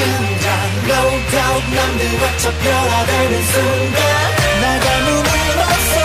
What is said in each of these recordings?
순간 No doubt 남들 외쳐 변화되는 순간. 나가 눈을 맞서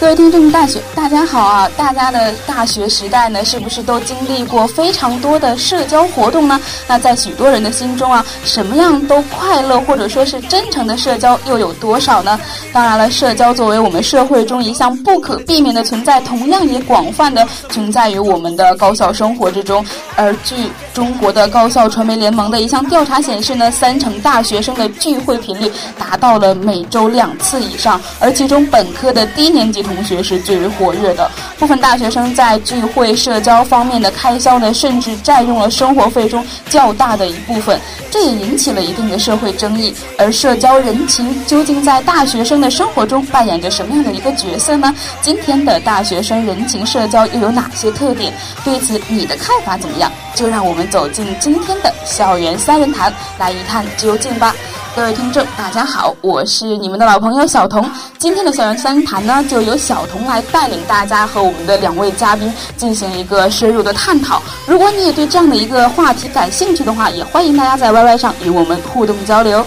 各位听众，大学大家好啊！大家的大学时代呢，是不是都经历过非常多的社交活动呢？那在许多人的心中啊，什么样都快乐或者说是真诚的社交又有多少呢？当然了，社交作为我们社会中一项不可避免的存在，同样也广泛的存在于我们的高校生活之中。而据中国的高校传媒联盟的一项调查显示呢，三成大学生的聚会频率达到了每周两次以上，而其中本科的低年级。同学是最为活跃的，部分大学生在聚会社交方面的开销呢，甚至占用了生活费中较大的一部分，这也引起了一定的社会争议。而社交人情究竟在大学生的生活中扮演着什么样的一个角色呢？今天的大学生人情社交又有哪些特点？对此你的看法怎么样？就让我们走进今天的校园三人谈，来一探究竟吧。各位听众，大家好，我是你们的老朋友小童。今天的校园三谈呢，就由小童来带领大家和我们的两位嘉宾进行一个深入的探讨。如果你也对这样的一个话题感兴趣的话，也欢迎大家在 YY 上与我们互动交流。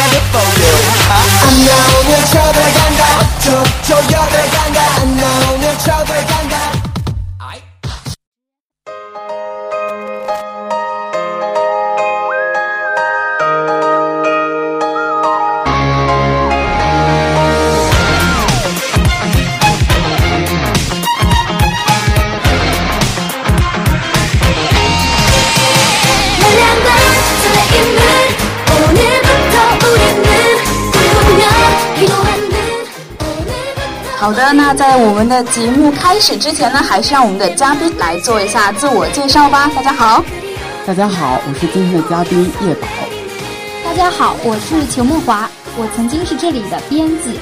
I did for you 안 나오면 쳐들어간다. 저, 저 여들어간다. 안 나오면 쳐들어간다. 好的，那在我们的节目开始之前呢，还是让我们的嘉宾来做一下自我介绍吧。大家好，大家好，我是今天的嘉宾叶宝。大家好，我是裘梦华，我曾经是这里的编辑。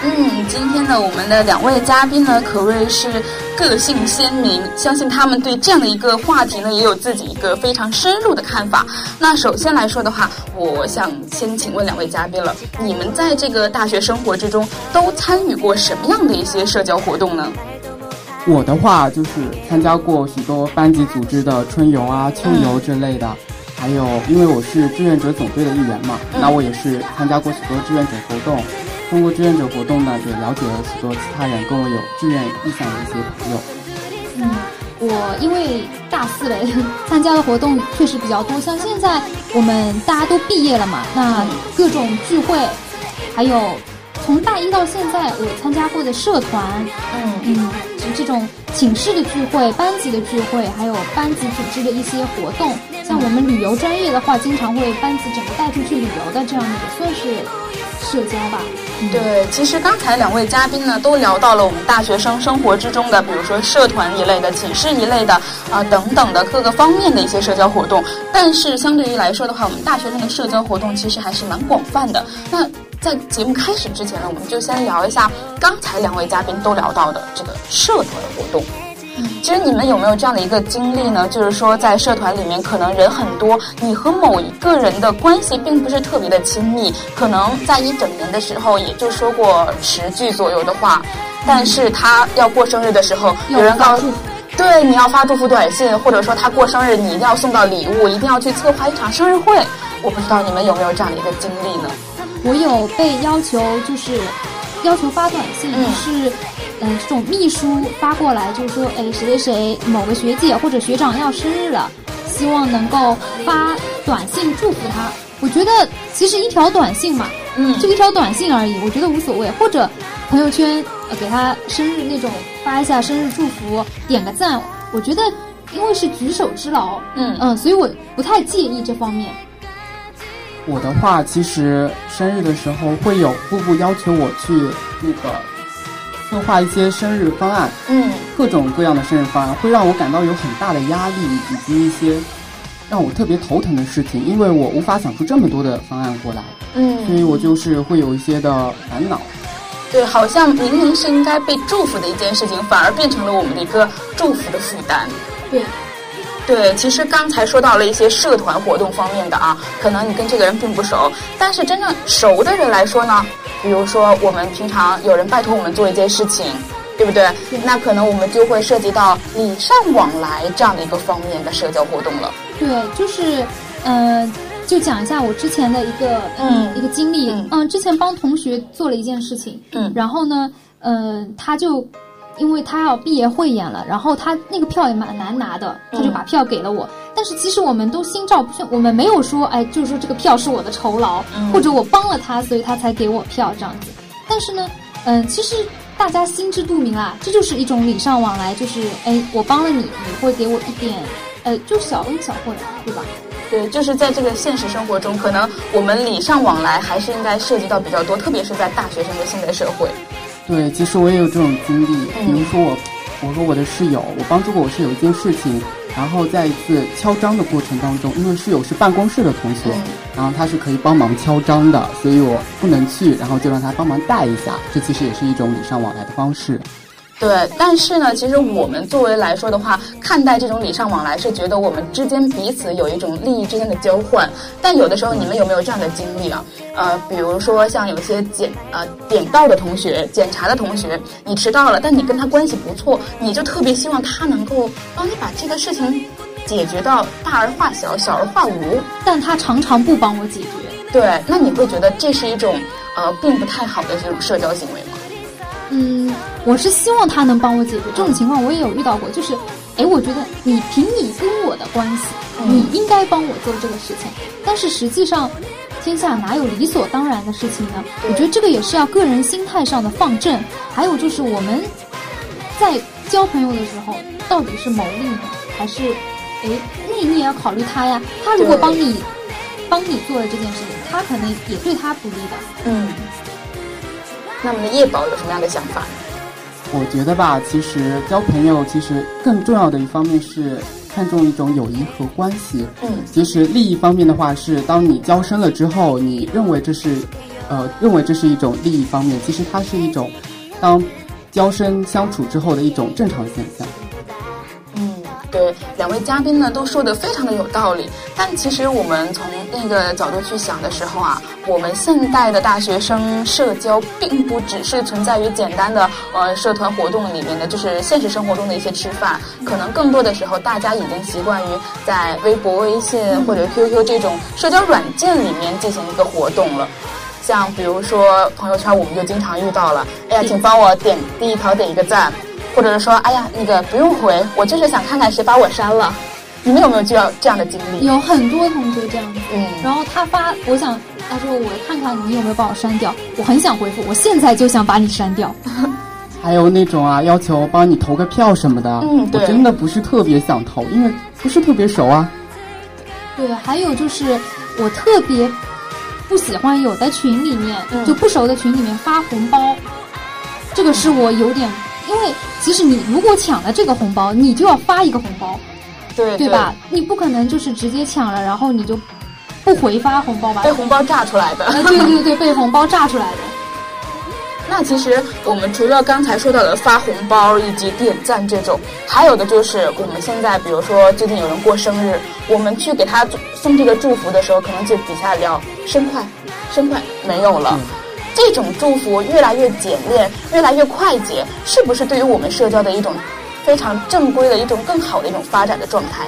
嗯，今天呢，我们的两位嘉宾呢，可谓是个性鲜明，相信他们对这样的一个话题呢，也有自己一个非常深入的看法。那首先来说的话，我想先请问两位嘉宾了，你们在这个大学生活之中都参与过什么样的一些社交活动呢？我的话就是参加过许多班级组织的春游啊、秋游之类的，还有因为我是志愿者总队的一员嘛，那我也是参加过许多志愿者活动。通过志愿者活动呢，也了解了许多其他人跟我有志愿意向的一些朋友。嗯，我因为大四了，参加的活动确实比较多。像现在我们大家都毕业了嘛，那各种聚会，还有从大一到现在我参加过的社团，嗯嗯，这种寝室的聚会、班级的聚会，还有班级组织的一些活动。像我们旅游专业的话，经常会班级整个带出去旅游的，这样的也算是社交吧。对，其实刚才两位嘉宾呢都聊到了我们大学生生活之中的，比如说社团一类的、寝室一类的啊等等的各个方面的一些社交活动。但是相对于来说的话，我们大学生的社交活动其实还是蛮广泛的。那在节目开始之前呢，我们就先聊一下刚才两位嘉宾都聊到的这个社团活动。其实你们有没有这样的一个经历呢？就是说在社团里面，可能人很多，你和某一个人的关系并不是特别的亲密，可能在一整年的时候也就说过十句左右的话，但是他要过生日的时候，有人告诉。对，你要发祝福短信，或者说他过生日，你一定要送到礼物，一定要去策划一场生日会。我不知道你们有没有这样的一个经历呢？我有被要求，就是要求发短信，是嗯，这种秘书发过来，就是说，哎，谁谁谁某个学姐或者学长要生日了，希望能够发短信祝福他。我觉得其实一条短信嘛，嗯，就一条短信而已，我觉得无所谓，或者。朋友圈呃给他生日那种发一下生日祝福，点个赞，我觉得因为是举手之劳，嗯嗯，所以我不太介意这方面。我的话，其实生日的时候会有步步要求我去那个策划一些生日方案，嗯，各种各样的生日方案，会让我感到有很大的压力，以及一些让我特别头疼的事情，因为我无法想出这么多的方案过来，嗯，所以我就是会有一些的烦恼。对，好像明明是应该被祝福的一件事情，反而变成了我们的一个祝福的负担。对，对，其实刚才说到了一些社团活动方面的啊，可能你跟这个人并不熟，但是真正熟的人来说呢，比如说我们平常有人拜托我们做一件事情，对不对？那可能我们就会涉及到礼尚往来这样的一个方面的社交活动了。对，就是，嗯。就讲一下我之前的一个嗯一个经历，嗯，之前帮同学做了一件事情，嗯，然后呢，嗯，他就因为他要毕业汇演了，然后他那个票也蛮难拿的，他就把票给了我。但是其实我们都心照不宣，我们没有说，哎，就是说这个票是我的酬劳，或者我帮了他，所以他才给我票这样子。但是呢，嗯，其实大家心知肚明啦，这就是一种礼尚往来，就是哎，我帮了你，你会给我一点，呃，就小恩小惠，对吧？对，就是在这个现实生活中，可能我们礼尚往来还是应该涉及到比较多，特别是在大学生的现代社会。对，其实我也有这种经历，比如说我，我和我的室友，我帮助过我室友一件事情，然后在一次敲章的过程当中，因为室友是办公室的同学，然后他是可以帮忙敲章的，所以我不能去，然后就让他帮忙带一下，这其实也是一种礼尚往来的方式。对，但是呢，其实我们作为来说的话，看待这种礼尚往来是觉得我们之间彼此有一种利益之间的交换。但有的时候，你们有没有这样的经历啊？呃，比如说像有些检呃点到的同学、检查的同学，你迟到了，但你跟他关系不错，你就特别希望他能够帮你把这个事情解决到大而化小，小而化无。但他常常不帮我解决。对，那你会觉得这是一种呃并不太好的这种社交行为吗？嗯，我是希望他能帮我解决这种情况，我也有遇到过。就是，哎，我觉得你凭你跟我的关系，你应该帮我做这个事情。但是实际上，天下哪有理所当然的事情呢？我觉得这个也是要个人心态上的放正。还有就是我们在交朋友的时候，到底是谋利呢，还是，哎，那你也要考虑他呀。他如果帮你帮你做了这件事情，他可能也对他不利的。嗯。那我们的叶宝有什么样的想法？我觉得吧，其实交朋友其实更重要的一方面是看重一种友谊和关系。嗯，其实利益方面的话是，当你交深了之后，你认为这是，呃，认为这是一种利益方面，其实它是一种，当交深相处之后的一种正常现象。对，两位嘉宾呢都说的非常的有道理，但其实我们从另一个角度去想的时候啊，我们现代的大学生社交并不只是存在于简单的呃社团活动里面的，就是现实生活中的一些吃饭，可能更多的时候大家已经习惯于在微博、微信或者 QQ 这种社交软件里面进行一个活动了，像比如说朋友圈，我们就经常遇到了，哎呀，请帮我点第一条点一个赞。或者是说，哎呀，那个不用回，我就是想看看谁把我删了。你们有没有这样这样的经历？有很多同学这样子。嗯。然后他发，我想他说我看看你有没有把我删掉。我很想回复，我现在就想把你删掉。还有那种啊，要求帮你投个票什么的。嗯，对。我真的不是特别想投，因为不是特别熟啊。对，还有就是我特别不喜欢有的群里面就不熟的群里面发红包，这个是我有点。因为其实你如果抢了这个红包，你就要发一个红包，对对吧？你不可能就是直接抢了，然后你就不回发红包吧？被红包炸出来的。对对对，被红包炸出来的。那其实我们除了刚才说到的发红包以及点赞这种，还有的就是我们现在，比如说最近有人过生日，我们去给他送这个祝福的时候，可能就底下聊生快，生快没有了。这种祝福越来越简练，越来越快捷，是不是对于我们社交的一种非常正规的一种更好的一种发展的状态？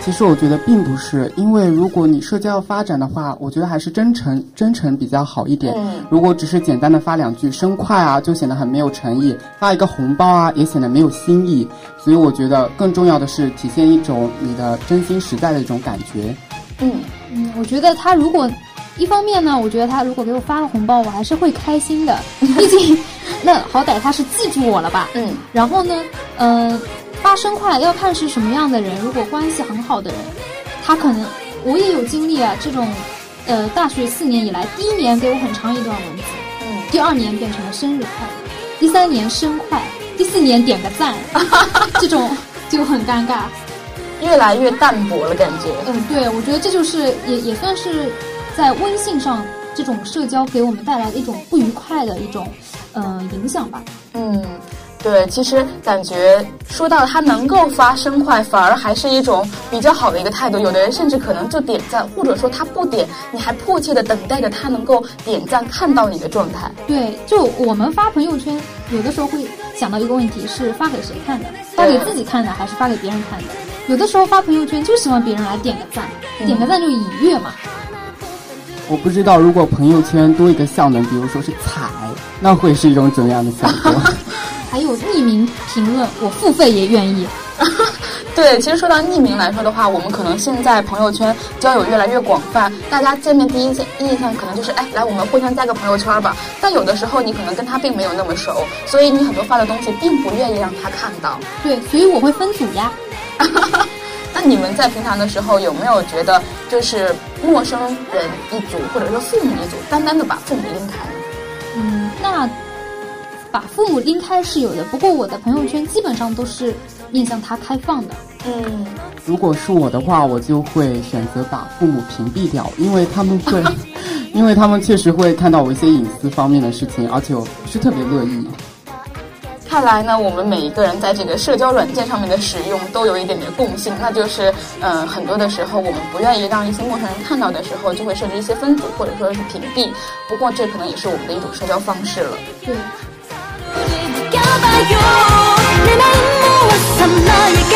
其实我觉得并不是，因为如果你社交要发展的话，我觉得还是真诚真诚比较好一点。嗯如果只是简单的发两句生快啊，就显得很没有诚意；发一个红包啊，也显得没有新意。所以我觉得更重要的是体现一种你的真心实在的一种感觉。嗯，嗯，我觉得他如果一方面呢，我觉得他如果给我发了红包，我还是会开心的，毕竟那好歹他是记住我了吧。嗯，然后呢，呃，发生快要看是什么样的人，如果关系很好的人，他可能我也有经历啊，这种呃大学四年以来，第一年给我很长一段文字，嗯，第二年变成了生日快乐，第三年生快，第四年点个赞，这种就很尴尬。越来越淡薄了，感觉。嗯，对，我觉得这就是也也算是在微信上这种社交给我们带来的一种不愉快的一种呃影响吧。嗯，对，其实感觉说到他能够发生快，反而还是一种比较好的一个态度。有的人甚至可能就点赞，或者说他不点，你还迫切的等待着他能够点赞看到你的状态。对，就我们发朋友圈，有的时候会想到一个问题是发给谁看的？发给自己看的，还是发给别人看的？有的时候发朋友圈就希望别人来点个赞，点个赞就已阅嘛。我不知道如果朋友圈多一个效能，比如说是踩，那会是一种怎样的效果？还有匿名评论，我付费也愿意。对，其实说到匿名来说的话，我们可能现在朋友圈交友越来越广泛，大家见面第一印象印象可能就是，哎，来我们互相加个朋友圈吧。但有的时候你可能跟他并没有那么熟，所以你很多发的东西并不愿意让他看到。对，所以我会分组呀。那你们在平常的时候有没有觉得，就是陌生人一组，或者说父母一组，单单的把父母拎开呢？嗯，那把父母拎开是有的，不过我的朋友圈基本上都是面向他开放的。嗯，如果是我的话，我就会选择把父母屏蔽掉，因为他们会，因为他们确实会看到我一些隐私方面的事情，而且我不是特别乐意。看来呢，我们每一个人在这个社交软件上面的使用都有一点点共性，那就是，嗯、很多的时候我们不愿意让一些陌生人看到的时候，就会设置一些分组或者说是屏蔽。不过这可能也是我们的一种社交方式了。对， 느껴봐요 내 마음 모아서 너에게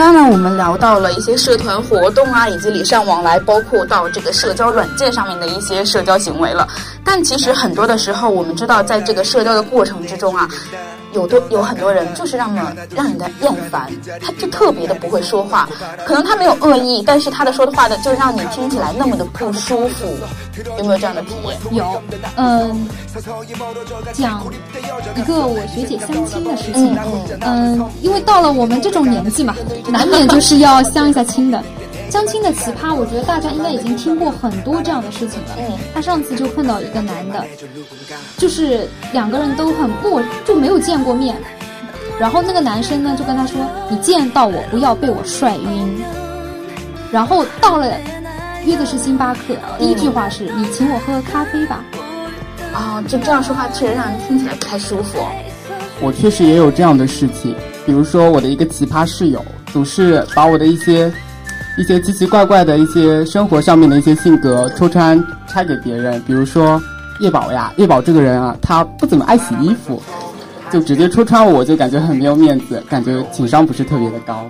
刚刚呢，我们聊到了一些社团活动啊，以及礼尚往来，包括到这个社交软件上面的一些社交行为了。但其实很多的时候，我们知道，在这个社交的过程之中啊，有的有很多人就是让么让人家厌烦，他就特别的不会说话，可能他没有恶意，但是他的说的话呢，就让你听起来那么的不舒服。有没有这样的体验？有，嗯，讲一个我学姐相亲的事情。嗯因为到了我们这种年纪嘛，难免就是要相一下亲的。相亲的奇葩，我觉得大家应该已经听过很多这样的事情了。嗯，他上次就碰到一个男的，就是两个人都很不，就没有见过面。然后那个男生呢就跟他说：“你见到我不要被我帅晕。”然后到了约的是星巴克，第一句话是：“你请我喝咖啡吧。”啊、就这样说话确实让人听起来不太舒服。我确实也有这样的事情，比如说我的一个奇葩室友，总是把我的一些一些奇奇怪怪的一些生活上面的一些性格抽穿拆给别人。比如说叶宝呀，叶宝这个人啊，他不怎么爱洗衣服，就直接戳穿我，就感觉很没有面子，感觉情商不是特别的高。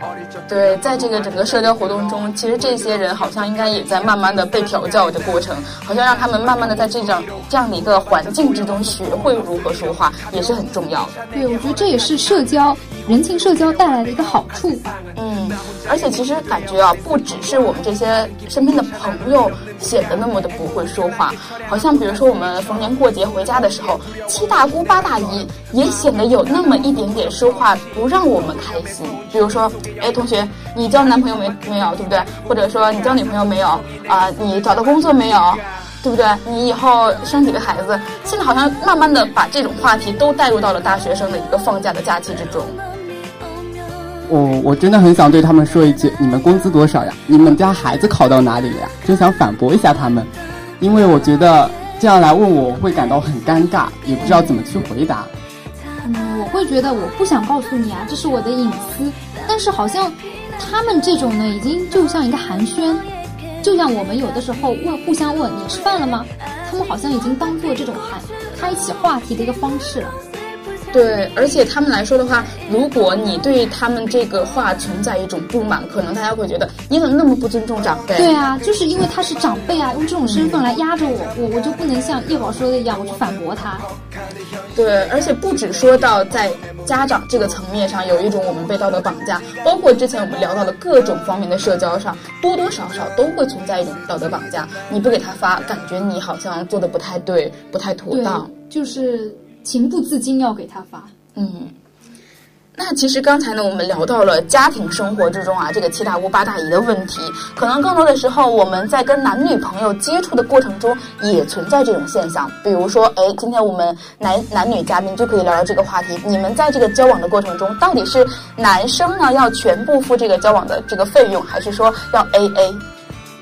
对，在这个整个社交活动中，其实这些人好像应该也在慢慢的被调教的过程，好像让他们慢慢的在这样这样的一个环境之中学会如何说话，也是很重要的。对，我觉得这也是社交人情社交带来的一个好处吧。嗯，而且其实感觉啊，不只是我们这些身边的朋友显得那么的不会说话，好像比如说我们逢年过节回家的时候，七大姑八大姨也显可能有那么一点点说话不让我们开心。比如说，哎，同学，你交男朋友没没有，对不对？或者说你交女朋友没有啊、你找到工作没有？对不对？你以后生几个孩子？现在好像慢慢的把这种话题都带入到了大学生的一个放假的假期之中。我我真的很想对他们说一句：你们工资多少呀？你们家孩子考到哪里了呀？真想反驳一下他们，因为我觉得这样来问，我会感到很尴尬，也不知道怎么去回答。嗯，我会觉得我不想告诉你啊，这是我的隐私。但是好像他们这种呢，已经就像一个寒暄，就像我们有的时候问互相问你吃饭了吗？他们好像已经当做这种寒开启话题的一个方式了。对，而且他们来说的话，如果你对他们这个话存在一种不满，可能大家会觉得你怎么那么不尊重长辈？对啊，就是因为他是长辈啊，用这种身份来压着我，我我就不能像叶宝说的一样，我去反驳他。对，而且不止说到在家长这个层面上有一种我们被道德绑架，包括之前我们聊到的各种方面的社交上，多多少少都会存在一种道德绑架。你不给他发，感觉你好像做的不太对，不太妥当。，就是情不自禁要给他发。嗯，那其实刚才呢，我们聊到了家庭生活之中啊，这个七大姑八大姨的问题，可能更多的时候我们在跟男女朋友接触的过程中也存在这种现象。比如说，哎，今天我们男男女嘉宾就可以聊聊这个话题。你们在这个交往的过程中，到底是男生呢要全部付这个交往的这个费用，还是说要 A A？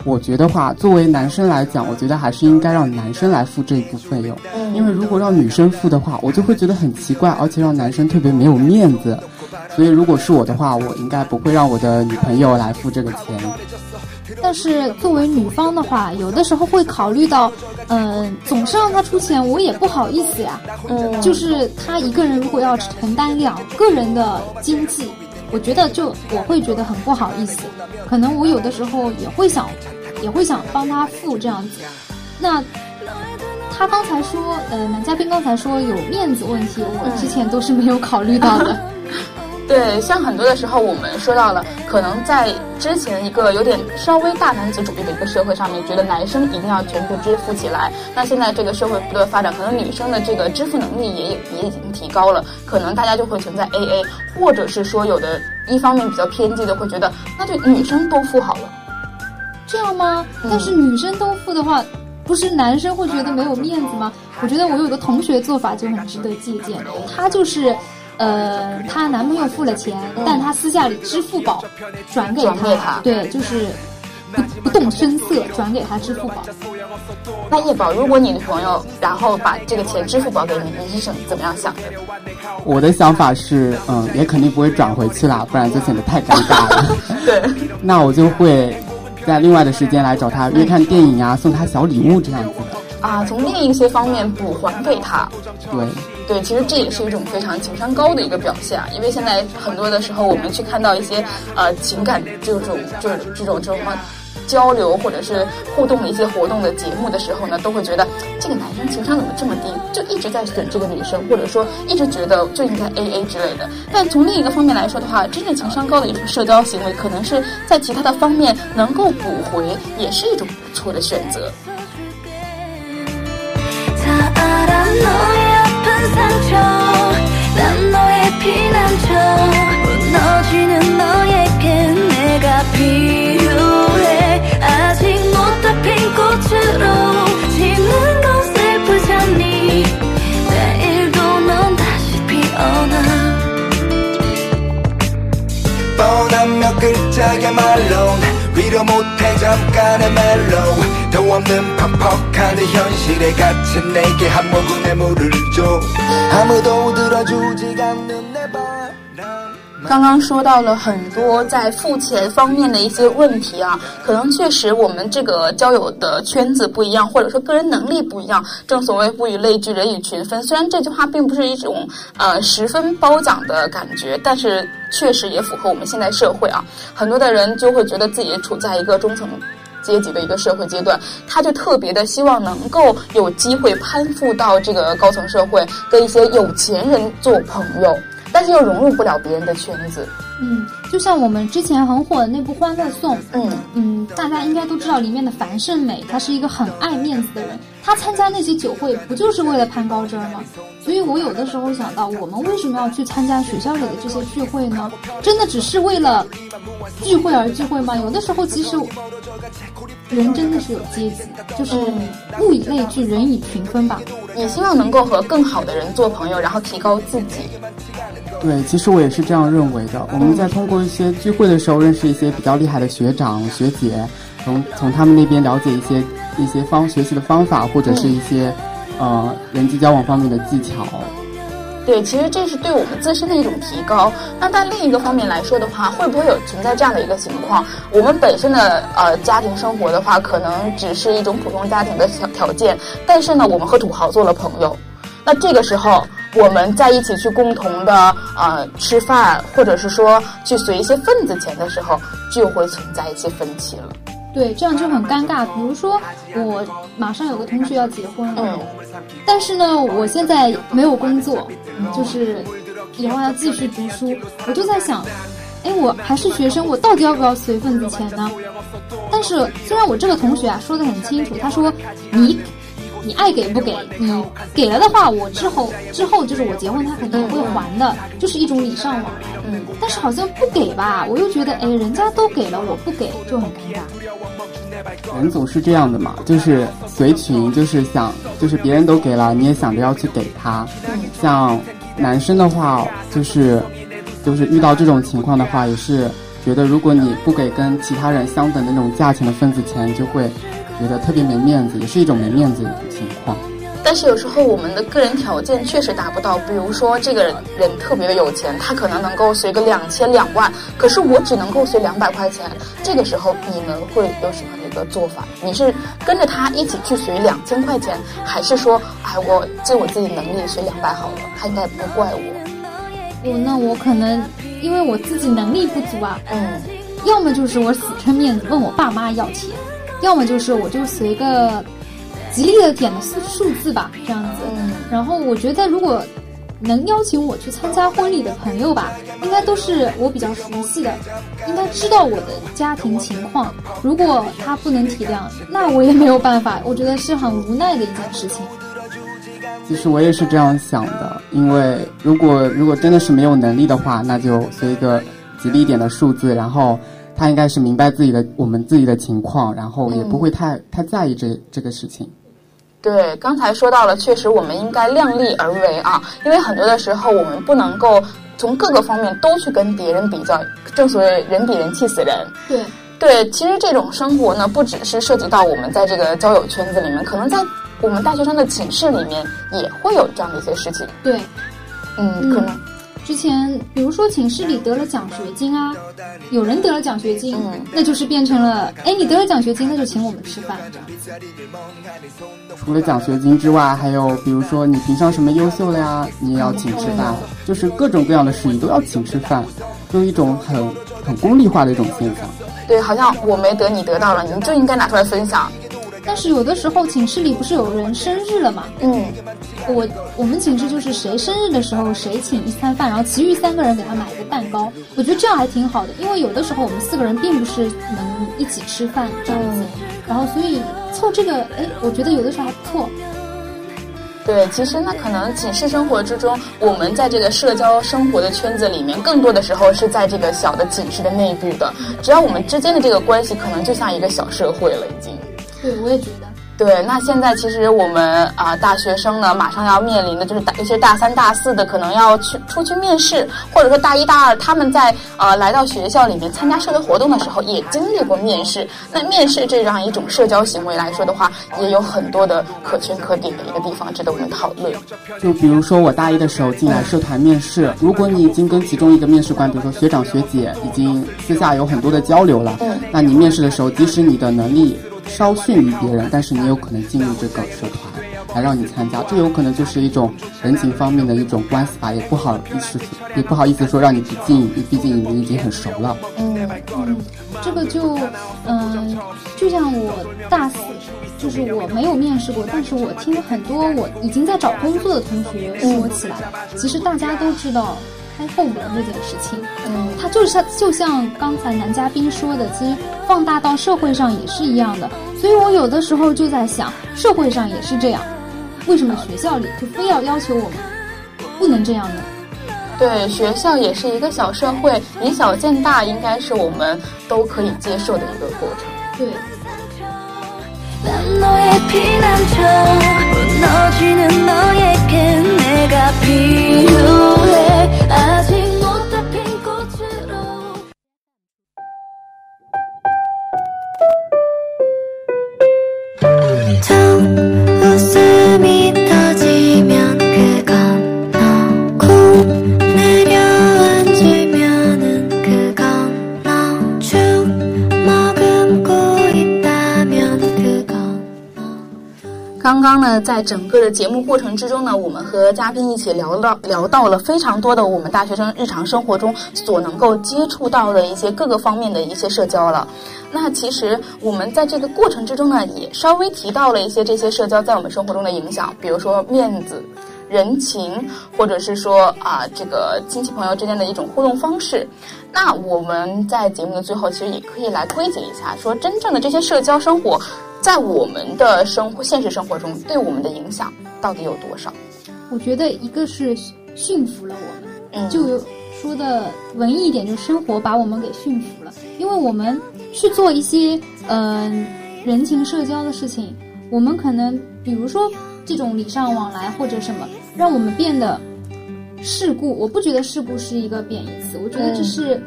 我觉得话，作为男生来讲，我觉得还是应该让男生来付这一部费用，嗯因为如果让女生付的话，我就会觉得很奇怪，而且让男生特别没有面子。所以如果是我的话，我应该不会让我的女朋友来付这个钱。但是作为女方的话，有的时候会考虑到，嗯、总是让他出钱，我也不好意思呀。嗯就是他一个人如果要承担两个人的经济，我觉得就我会觉得很不好意思。可能我有的时候也会想，也会想帮他付这样子。那他刚才说，呃，男嘉宾刚才说有面子问题，我之前都是没有考虑到的。对，像很多的时候，我们说到了，可能在之前一个有点稍微大男子主义的一个社会上面，觉得男生一定要全部支付起来。那现在这个社会不断发展，可能女生的这个支付能力也也已经提高了，可能大家就会存在 A A，或者是说有的一方面比较偏激的会觉得，那就女生都付好了。这样吗？但是女生都付的话，不是男生会觉得没有面子吗？我觉得我有个同学做法就很值得借鉴，她就是。呃，她男朋友付了钱，但她私下里支付宝转给转给他对，就是不不动声色转给她支付宝。那叶宝，如果你的朋友然后把这个钱支付宝给你，你是怎怎么样想的？我的想法是，嗯，也肯定不会转回去啦，不然就显得太尴尬了。对，那我就会在另外的时间来找他约看电影啊，送他小礼物这样子的。啊，从另一些方面补还给他。对，对，其实这也是一种非常情商高的一个表现啊，因为现在很多的时候，我们去看到一些呃情感这种就这种这种什么交流或者是互动的一些活动的节目的时候呢，都会觉得这个男生情商怎么这么低，就一直在选这个女生，或者说一直觉得就应该 A A 之类的。但从另一个方面来说的话，真正情商高的一种社交行为，可能是在其他的方面能够补回，也是一种不错的选择。 상처 난 너의 피난처. 무너지는 너에게 내가 필요해. 아직 못 다 핀 꽃으로 지는 건 슬프잖니. 내일도 넌 다시 피어나. 뻔한 몇 글자의 말로 위로 못해 잠깐의 멜로 도 없는 퍽퍽한 이 현실에 갇힌 내게 한 모금의 물을 줘 아무도 들어주지 않는 내 바람 刚刚说到了很多在付钱方面的一些问题啊，可能确实我们这个交友的圈子不一样，或者说个人能力不一样。正所谓物以类聚，人以群分。虽然这句话并不是一种呃十分褒奖的感觉，但是确实也符合我们现在社会啊。很多的人就会觉得自己处在一个中层。 阶级的一个社会阶段，他就特别的希望能够有机会攀附到这个高层社会，跟一些有钱人做朋友。但是又融入不了别人的圈子。嗯，就像我们之前很火的那部《欢乐颂》，嗯嗯，大家应该都知道里面的樊胜美，她是一个很爱面子的人，她参加那些酒会不就是为了攀高枝儿吗？所以我有的时候想到，我们为什么要去参加学校里的这些聚会呢？真的只是为了聚会而聚会吗？有的时候其实人真的是有阶级，就是物以类聚，人以群分吧。你希望能够和更好的人做朋友，然后提高自己。对，其实我也是这样认为的。我们在通过一些聚会的时候，认识一些比较厉害的学长学姐，从从他们那边了解一些一些方学习的方法，或者是一些、呃人际交往方面的技巧。对，其实这是对我们自身的一种提高。那在另一个方面来说的话，会不会有存在这样的一个情况？我们本身的呃家庭生活的话，可能只是一种普通家庭的条条件，但是呢，我们和土豪做了朋友。那这个时候，我们在一起去共同的呃吃饭，或者是说去随一些份子钱的时候，就会存在一些分歧了。对，这样就很尴尬。比如说，我马上有个同学要结婚了，嗯但是呢，我现在没有工作，就是以后要继续读书，我就在想，哎，我还是学生，我到底要不要随份子钱呢？但是虽然我这个同学啊说的很清楚，他说你你爱给不给，你给了的话，我之后之后就是我结婚，他肯定也会还的，就是一种礼尚往来。嗯，但是好像不给吧，我又觉得，哎，人家都给了，我不给就很尴尬。人总是这样的嘛，就是随群，就是想，就是别人都给了，你也想着要去给他。像男生的话，就是就是遇到这种情况的话，也是觉得如果你不给跟其他人相等的那种价钱的份子钱，就会觉得特别没面子，也是一种没面子的情况。但是有时候我们的个人条件确实达不到，比如说这个人人特别的有钱，他可能能够随个两千两万，可是我只能够随两百块钱。这个时候你们会有什么样的一个做法？你是跟着他一起去随两千块钱，还是说，哎，我尽我自己能力随两百好了，他应该不会怪我？我那我可能因为我自己能力不足啊，嗯，要么就是我死撑面子问我爸妈要钱，要么就是我就随个吉利的点的数数字吧，这样子。嗯然后我觉得如果能邀请我去参加婚礼的朋友吧，应该都是我比较熟悉的，应该知道我的家庭情况。如果他不能体谅，那我也没有办法，我觉得是很无奈的一件事情。其实我也是这样想的，因为如果如果真的是没有能力的话，那就随一个吉利一点的数字，然后他应该是明白自己的我们自己的情况，然后也不会太、太在意这这个事情。对，刚才说到了，确实我们应该量力而为啊，因为很多的时候我们不能够从各个方面都去跟别人比较，正所谓人比人气死人。对，对，其实这种生活呢，不只是涉及到我们在这个交友圈子里面，可能在我们大学生的寝室里面也会有这样的一些事情。对，嗯，嗯可能之前比如说寝室里得了奖学金啊，有人得了奖学金，嗯那就是变成了，哎，你得了奖学金，那就请我们吃饭这样。除了奖学金之外，还有比如说你评上什么优秀了呀，你也要请吃饭，就是各种各样的事宜都要请吃饭，就一种很很功利化的一种现象。对，好像我没得你得到了，你就应该拿出来分享。但是有的时候寝室里不是有人生日了嘛？嗯，我我们寝室就是谁生日的时候谁请一餐饭，然后其余三个人给他买一个蛋糕。我觉得这样还挺好的，因为有的时候我们四个人并不是能一起吃饭这样子，然后所以凑这个，哎，我觉得有的时候还不错。对，其实呢，可能寝室生活之中，我们在这个社交生活的圈子里面，更多的时候是在这个小的寝室的内部的。只要我们之间的这个关系，可能就像一个小社会了，已经。对，我也觉得。对，那现在其实我们啊、大学生呢，马上要面临的就是大，尤其是大三、大四的，可能要去出去面试，或者说大一、大二，他们在呃来到学校里面参加社会活动的时候，也经历过面试。那面试这样一种社交行为来说的话，也有很多的可圈可点的一个地方值得我们讨论。就比如说我大一的时候进来社团面试，如果你已经跟其中一个面试官，比如说学长学姐，已经私下有很多的交流了，嗯那你面试的时候，即使你的能力稍逊于别人，但是你有可能进入这个社团，来让你参加，这有可能就是一种人情方面的一种关系吧，也不好意思，也不好意思说让你不进，毕竟你们已经很熟了。嗯嗯，这个就，嗯、就像我大四，就是我没有面试过，但是我听很多我已经在找工作的同学说起来，其实大家都知道，太后了这件事情。嗯，它就是像就像刚才男嘉宾说的，其实放大到社会上也是一样的。所以我有的时候就在想，社会上也是这样，为什么学校里就非要要求我们不能这样呢？对，学校也是一个小社会，以小见大，应该是我们都可以接受的一个过程。对。 난 너의 피난처 무너지는 너에게 내가 필요해. 아직 刚刚呢，在整个的节目过程之中呢，我们和嘉宾一起聊到聊到了非常多的我们大学生日常生活中所能够接触到的一些各个方面的一些社交了。那其实我们在这个过程之中呢，也稍微提到了一些这些社交在我们生活中的影响，比如说面子。人情，或者是说啊，这个亲戚朋友之间的一种互动方式。那我们在节目的最后，其实也可以来归结一下，说真正的这些社交生活，在我们的生活现实生活中对我们的影响到底有多少？我觉得一个是驯服了我们，嗯就有说的文艺一点，就是生活把我们给驯服了。因为我们去做一些嗯、人情社交的事情，我们可能比如说这种礼尚往来或者什么，让我们变得世故。我不觉得世故是一个贬义词，我觉得这是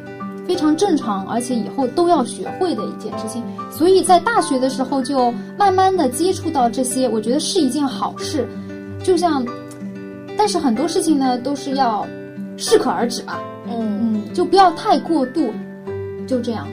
非常正常，而且以后都要学会的一件事情。所以在大学的时候就慢慢的接触到这些，我觉得是一件好事。就像，但是很多事情呢都是要适可而止吧，嗯嗯，就不要太过度，就这样。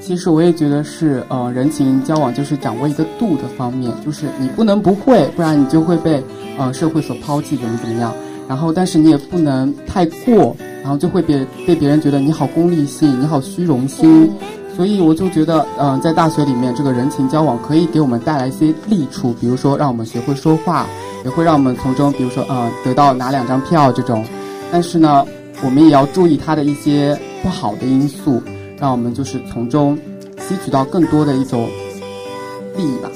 其实我也觉得是，呃，人情交往就是掌握一个度的方面，就是你不能不会，不然你就会被呃社会所抛弃，怎么怎么样。然后，但是你也不能太过，然后就会别被别人觉得你好功利性，你好虚荣心。所以我就觉得，嗯、在大学里面，这个人情交往可以给我们带来一些利处，比如说让我们学会说话，也会让我们从中，比如说，呃，得到拿两张票这种。但是呢，我们也要注意它的一些不好的因素，让我们就是从中吸取到更多的一种利益吧。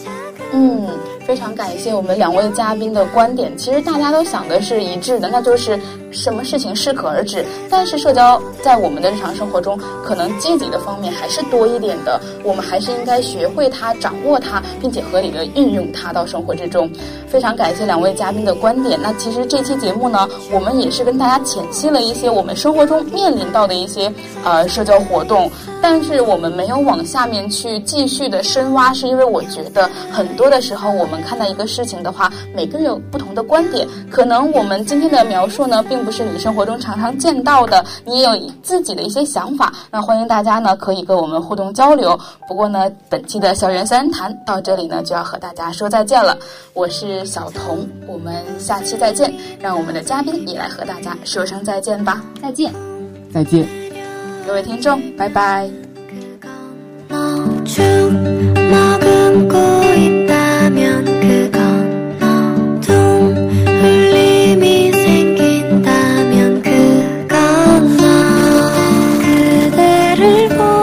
嗯，非常感谢我们两位嘉宾的观点。其实大家都想的是一致的，那就是什么事情适可而止。但是社交在我们的日常生活中，可能积极的方面还是多一点的。我们还是应该学会它、掌握它，并且合理的运用它到生活之中。非常感谢两位嘉宾的观点。那其实这期节目呢，我们也是跟大家浅析了一些我们生活中面临到的一些呃社交活动，但是我们没有往下面去继续的深挖，是因为我觉得很多的时候我们看待一个事情的话，每个人有不同的观点，可能我们今天的描述呢，并不是你生活中常常见到的，你也有自己的一些想法。那欢迎大家呢可以跟我们互动交流。不过呢，本期的校园三人谈到这里呢就要和大家说再见了。我是小童，我们下期再见。让我们的嘉宾也来和大家说声再见吧。再见。再见。各位听众，拜拜。